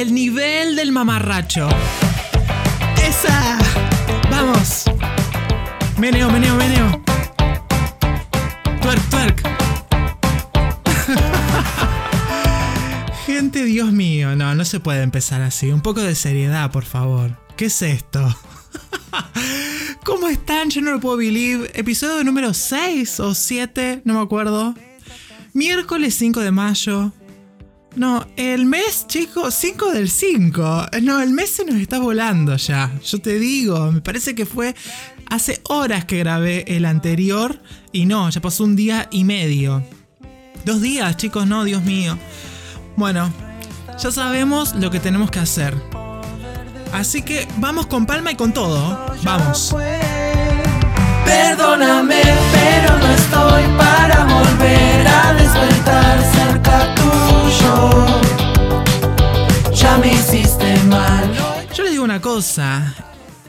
el nivel del mamarracho. ¡Esa! ¡Vamos! Meneo, meneo, meneo. Twerk, twerk. Gente, Dios mío, no, no se puede empezar así. Un poco de seriedad, por favor. ¿Qué es esto? ¿Cómo están? Yo no lo puedo believe. Episodio número 6 o 7, no me acuerdo. Miércoles 5 de mayo. No, el mes, chicos, 5 del 5. No, el mes se nos está volando ya. Yo te digo, me parece que fue hace horas que grabé el anterior y no, ya pasó un día y medio. Dos días, chicos, no, Dios mío. Bueno, ya sabemos lo que tenemos que hacer. Así que vamos con palma y con todo. Vamos. Perdóname, pero no estoy para volver a despertar cerca tuyo. Ya me hiciste mal. Yo les digo una cosa.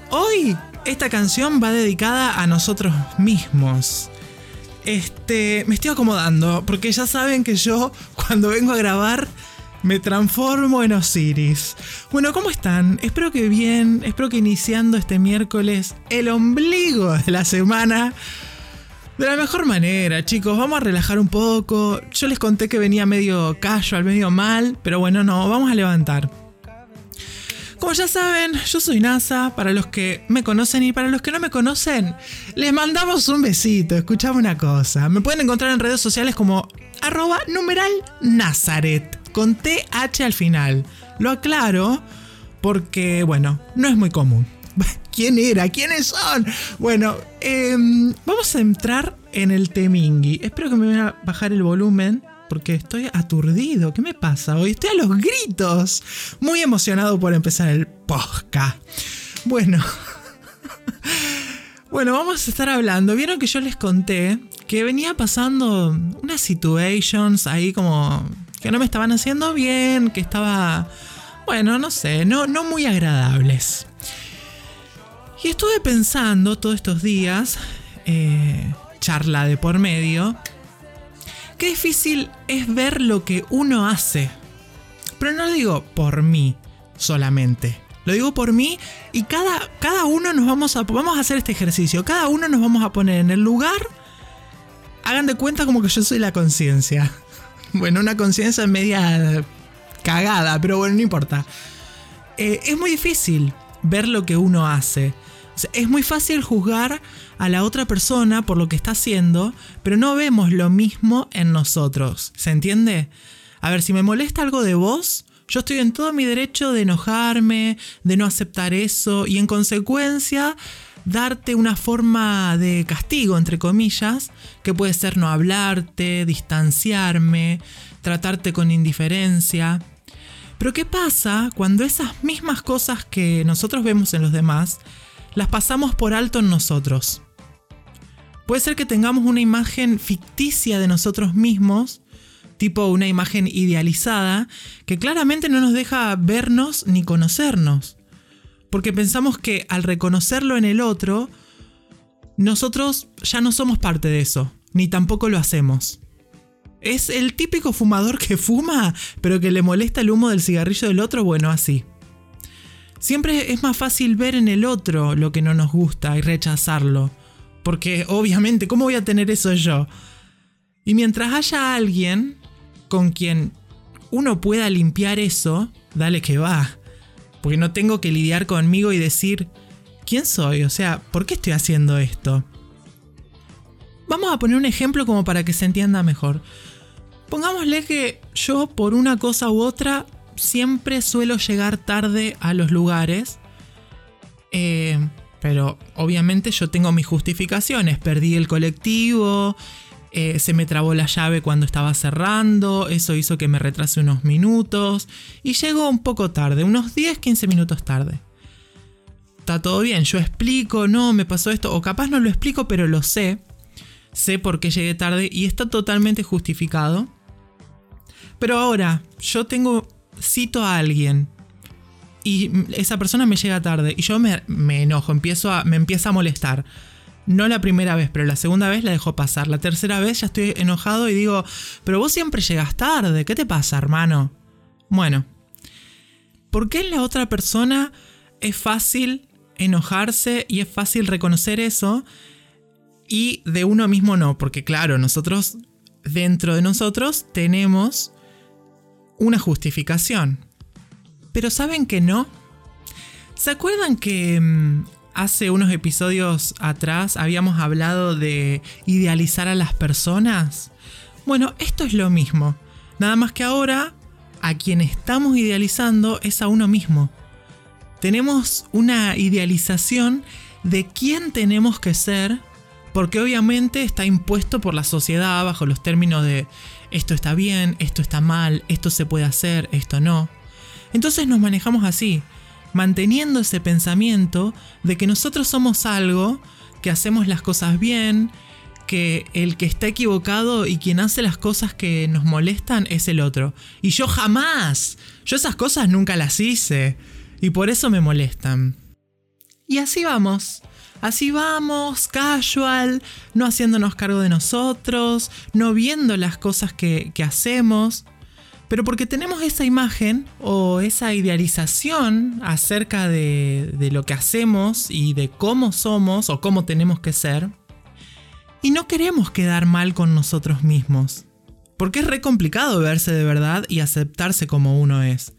Hoy esta canción va dedicada a nosotros mismos. Este, me estoy acomodando porque ya saben que yo cuando vengo a grabar me transformo en Osiris. Bueno, ¿cómo están? Espero que bien, espero que iniciando este miércoles el ombligo de la semana de la mejor manera, chicos. Vamos a relajar un poco. Yo les conté que venía medio casual, medio mal, pero bueno, no, vamos a levantar. Como ya saben, yo soy NASA, para los que me conocen y para los que no me conocen, les mandamos un besito, escuchame una cosa. Me pueden encontrar en redes sociales como arroba numeral Nazaret con TH al final. Lo aclaro porque, bueno, no es muy común. ¿Quién era? ¿Quiénes son? Bueno, em, vamos a entrar en el Temingui. Espero que me vayan a bajar el volumen porque estoy aturdido. ¿Qué me pasa hoy? Estoy a los gritos. Muy emocionado por empezar el podcast. Bueno. Bueno, vamos a estar hablando. Vieron que yo les conté que venía pasando unas situations ahí como que no me estaban haciendo bien, que estaba, bueno, no sé, no, no muy agradables. Y estuve pensando todos estos días, eh, charla de por medio, qué difícil es ver lo que uno hace. Pero no lo digo por mí solamente. Lo digo por mí y cada, cada uno nos vamos a... Vamos a hacer este ejercicio. Cada uno nos vamos a poner en el lugar. Hagan de cuenta como que yo soy la conciencia. Bueno, una conciencia media cagada, pero bueno, no importa. Eh, es muy difícil ver lo que uno hace. Es muy fácil juzgar a la otra persona por lo que está haciendo, pero no vemos lo mismo en nosotros. ¿Se entiende? A ver, si me molesta algo de vos, yo estoy en todo mi derecho de enojarme, de no aceptar eso y en consecuencia darte una forma de castigo, entre comillas, que puede ser no hablarte, distanciarme, tratarte con indiferencia. Pero ¿qué pasa cuando esas mismas cosas que nosotros vemos en los demás, las pasamos por alto en nosotros? Puede ser que tengamos una imagen ficticia de nosotros mismos, tipo una imagen idealizada, que claramente no nos deja vernos ni conocernos porque pensamos que al reconocerlo en el otro, nosotros ya no somos parte de eso, ni tampoco lo hacemos. Es el típico fumador que fuma, pero que le molesta el humo del cigarrillo del otro, bueno, así. Siempre es más fácil ver en el otro lo que no nos gusta y rechazarlo, porque obviamente, ¿cómo voy a tener eso yo? Y mientras haya alguien con quien uno pueda limpiar eso, dale que va. Porque no tengo que lidiar conmigo y decir, ¿quién soy? O sea, ¿por qué estoy haciendo esto? Vamos a poner un ejemplo como para que se entienda mejor. Pongámosle que yo por una cosa u otra siempre suelo llegar tarde a los lugares. Eh, pero obviamente yo tengo mis justificaciones. Perdí el colectivo, eh, se me trabó la llave cuando estaba cerrando, eso hizo que me retrase unos minutos y llegó un poco tarde, unos 10-15 minutos tarde. Está todo bien, yo explico, no, me pasó esto, o capaz no lo explico, pero lo sé, sé por qué llegué tarde y está totalmente justificado. Pero ahora, yo tengo, cito a alguien y esa persona me llega tarde y yo me, enojo, empiezo a, me empieza a molestar no la primera vez, pero la segunda vez la dejo pasar. La tercera vez ya estoy enojado y digo, pero vos siempre llegas tarde, ¿qué te pasa, hermano? Bueno, ¿Por qué en la otra persona es fácil enojarse y es fácil reconocer eso y de uno mismo no? Porque claro, nosotros, dentro de nosotros, tenemos una justificación. Pero ¿saben que no? ¿Se acuerdan que mm, hace unos episodios atrás habíamos hablado de idealizar a las personas? Bueno, esto es lo mismo. Nada más que ahora a quien estamos idealizando es a uno mismo. Tenemos una idealización de quién tenemos que ser, porque obviamente está impuesto por la sociedad bajo los términos de esto está bien, esto está mal, esto se puede hacer, esto no. Entonces nos manejamos así, manteniendo ese pensamiento de que nosotros somos algo, que hacemos las cosas bien, que el que está equivocado y quien hace las cosas que nos molestan es el otro. Y yo jamás, yo esas cosas nunca las hice. Y por eso me molestan. Y así vamos. Así vamos, casual, no haciéndonos cargo de nosotros, no viendo las cosas que, hacemos. Pero porque tenemos esa imagen o esa idealización acerca de, de lo que hacemos y de cómo somos o cómo tenemos que ser, y no queremos quedar mal con nosotros mismos. Porque es re complicado verse de verdad y aceptarse como uno es.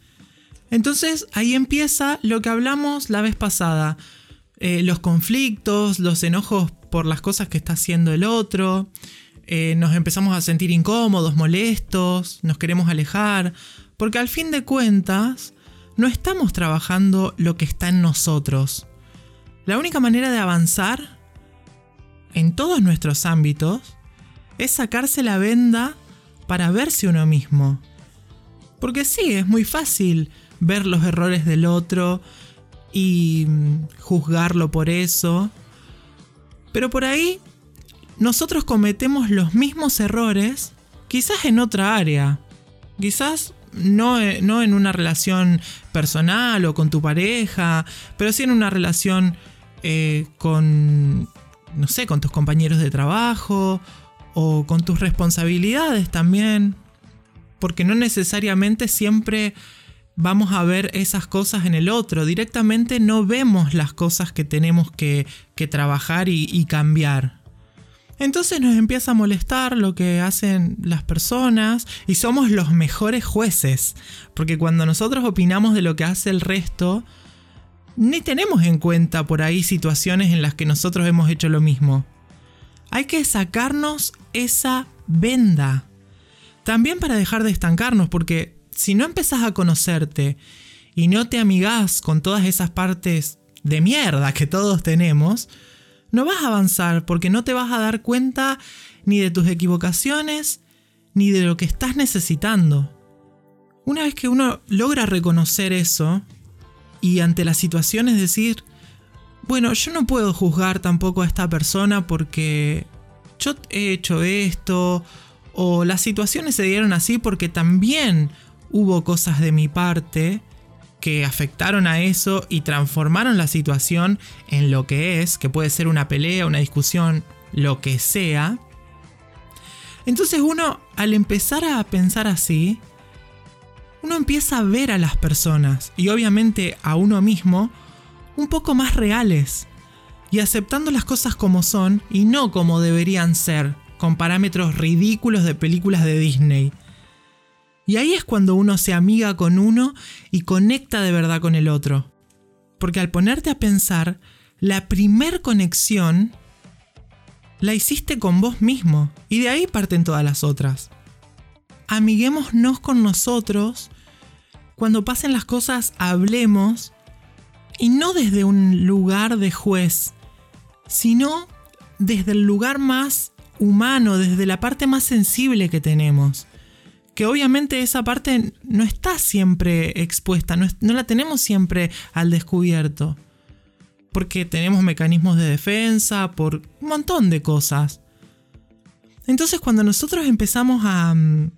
Entonces ahí empieza lo que hablamos la vez pasada. Eh, los conflictos, los enojos por las cosas que está haciendo el otro. Eh, nos empezamos a sentir incómodos, molestos, nos queremos alejar. Porque al fin de cuentas, no estamos trabajando lo que está en nosotros. La única manera de avanzar en todos nuestros ámbitos es sacarse la venda para verse uno mismo. Porque sí, es muy fácil ver los errores del otro y mm, juzgarlo por eso. Pero por ahí nosotros cometemos los mismos errores, quizás en otra área. Quizás no, eh, no, en una relación personal o con tu pareja, pero sí en una relación eh, con no sé, con tus compañeros de trabajo o con tus responsabilidades también. Porque no necesariamente siempre vamos a ver esas cosas en el otro. Directamente no vemos las cosas que tenemos que, trabajar y, y cambiar. Entonces nos empieza a molestar lo que hacen las personas y somos los mejores jueces. Porque cuando nosotros opinamos de lo que hace el resto, ni tenemos en cuenta por ahí situaciones en las que nosotros hemos hecho lo mismo. Hay que sacarnos esa venda. También para dejar de estancarnos, porque si no empezás a conocerte y no te amigás con todas esas partes de mierda que todos tenemos, no vas a avanzar porque no te vas a dar cuenta ni de tus equivocaciones ni de lo que estás necesitando. Una vez que uno logra reconocer eso, y ante la situación es decir, bueno, yo no puedo juzgar tampoco a esta persona porque yo he hecho esto o las situaciones se dieron así porque también hubo cosas de mi parte que afectaron a eso y transformaron la situación en lo que es, que puede ser una pelea, una discusión, lo que sea. Entonces uno, al empezar a pensar así, uno empieza a ver a las personas y obviamente a uno mismo un poco más reales y aceptando las cosas como son y no como deberían ser, con parámetros ridículos de películas de Disney. Y ahí es cuando uno se amiga con uno y conecta de verdad con el otro. Porque al ponerte a pensar, la primer conexión la hiciste con vos mismo y de ahí parten todas las otras amiguémonos con nosotros. Cuando pasen las cosas, hablemos. Y no desde un lugar de juez, sino desde el lugar más humano, desde la parte más sensible que tenemos. Que obviamente esa parte no está siempre expuesta, no, no la tenemos siempre al descubierto. Porque tenemos mecanismos de defensa, por un montón de cosas. Entonces cuando nosotros empezamos a, mm,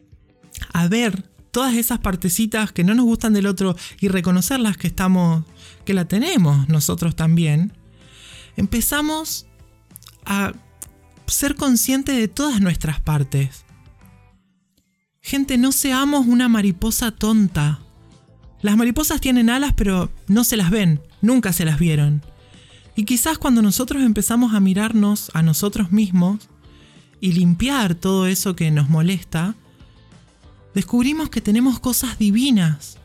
a ver todas esas partecitas que no nos gustan del otro y reconocerlas que estamos, que la tenemos nosotros también, empezamos a ser conscientes de todas nuestras partes. Gente, no seamos una mariposa tonta. Las mariposas tienen alas pero no se las ven, nunca se las vieron. Y quizás cuando nosotros empezamos a mirarnos a nosotros mismos y limpiar todo eso que nos molesta, descubrimos que tenemos cosas divinas,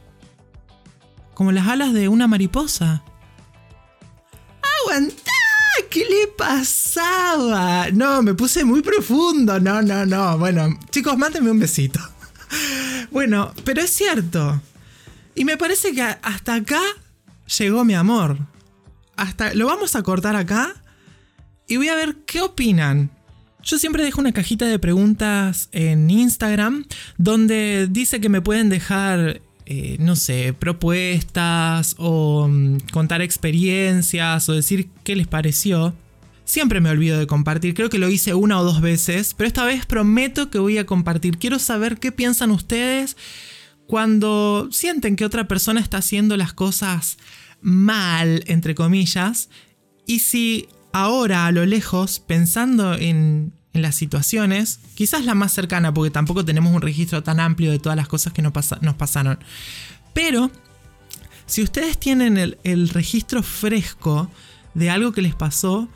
como las alas de una mariposa. ¡Aguantá! ¿Qué le pasaba? No, me puse muy profundo. No, no, no. Bueno, chicos, mándenme un besito. Bueno, pero es cierto. Y me parece que hasta acá llegó mi amor. Hasta lo vamos a cortar acá y voy a ver qué opinan. Yo siempre dejo una cajita de preguntas en Instagram donde dice que me pueden dejar, eh, no sé, propuestas o mm, contar experiencias o decir qué les pareció. Siempre me olvido de compartir, creo que lo hice una o dos veces, pero esta vez prometo que voy a compartir. Quiero saber qué piensan ustedes cuando sienten que otra persona está haciendo las cosas mal, entre comillas, y si ahora a lo lejos, pensando en, las situaciones, quizás la más cercana, porque tampoco tenemos un registro tan amplio de todas las cosas que nos, pasaron, pero si ustedes tienen el registro fresco de algo que les pasó,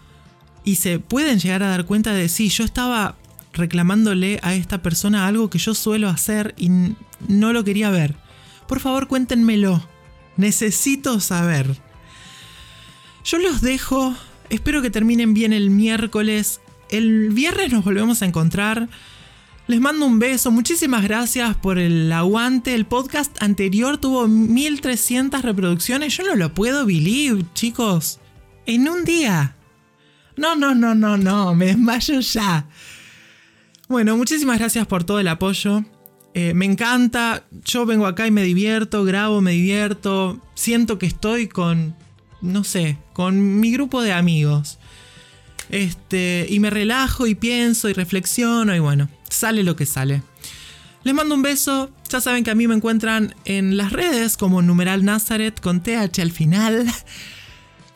y se pueden llegar a dar cuenta de sí, yo estaba reclamándole a esta persona algo que yo suelo hacer y no lo quería ver. Por favor, cuéntenmelo. Necesito saber. Yo los dejo. Espero que terminen bien el miércoles. El viernes nos volvemos a encontrar. Les mando un beso. Muchísimas gracias por el aguante. El podcast anterior tuvo 1300 reproducciones. Yo no lo puedo believe, chicos. En un día. No, no, no, no, no, me desmayo ya. Bueno, muchísimas gracias por todo el apoyo. Eh, me encanta, yo vengo acá y me divierto, grabo, me divierto, siento que estoy con, no sé, con mi grupo de amigos. Este, y me relajo y pienso y reflexiono y bueno, sale lo que sale. Les mando un beso, ya saben que a mí me encuentran en las redes como numeral Nazaret con TH al final.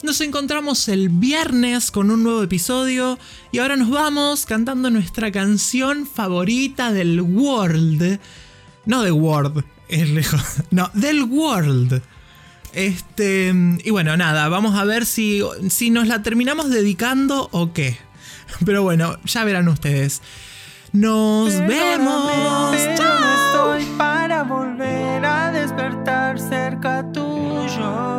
Nos encontramos el viernes con un nuevo episodio y ahora nos vamos cantando nuestra canción favorita del world. No de world, es lejos. No, del world. Este, y bueno, nada, vamos a ver si, si nos la terminamos dedicando o qué. Pero bueno, ya verán ustedes. Nos vemos. Chao. estoy para volver a despertar cerca tuyo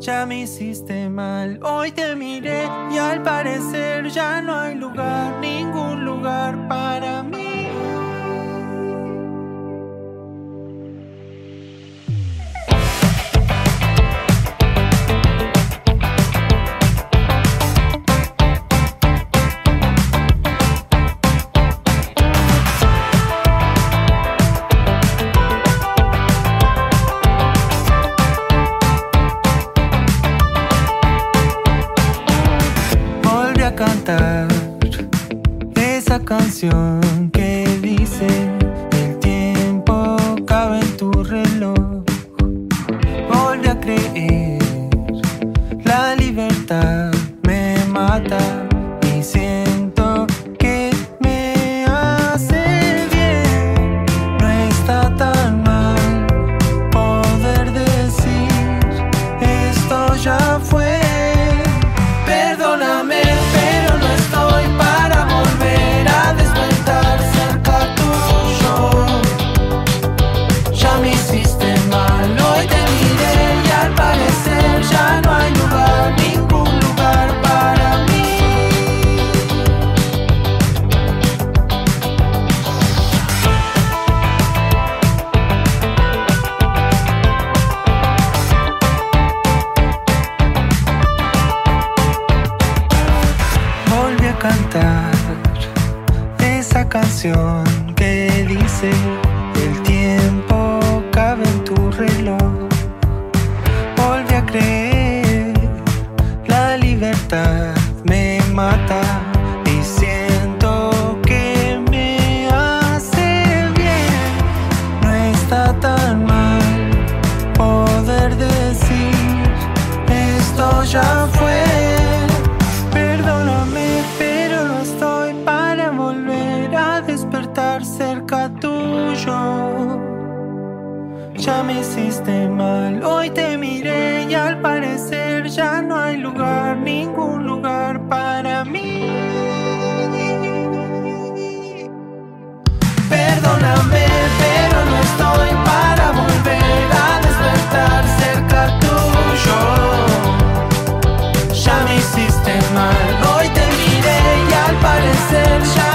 ya me hiciste mal. Hoy te miré y al parecer ya no hay lugar, ningún lugar para mí. A creer, afraid, love. hiciste mal. Hoy te miré y al parecer ya no hay lugar, ningún lugar para mí. Perdóname, pero no estoy para volver a despertar cerca tuyo. Ya me hiciste mal. Hoy te miré y al parecer ya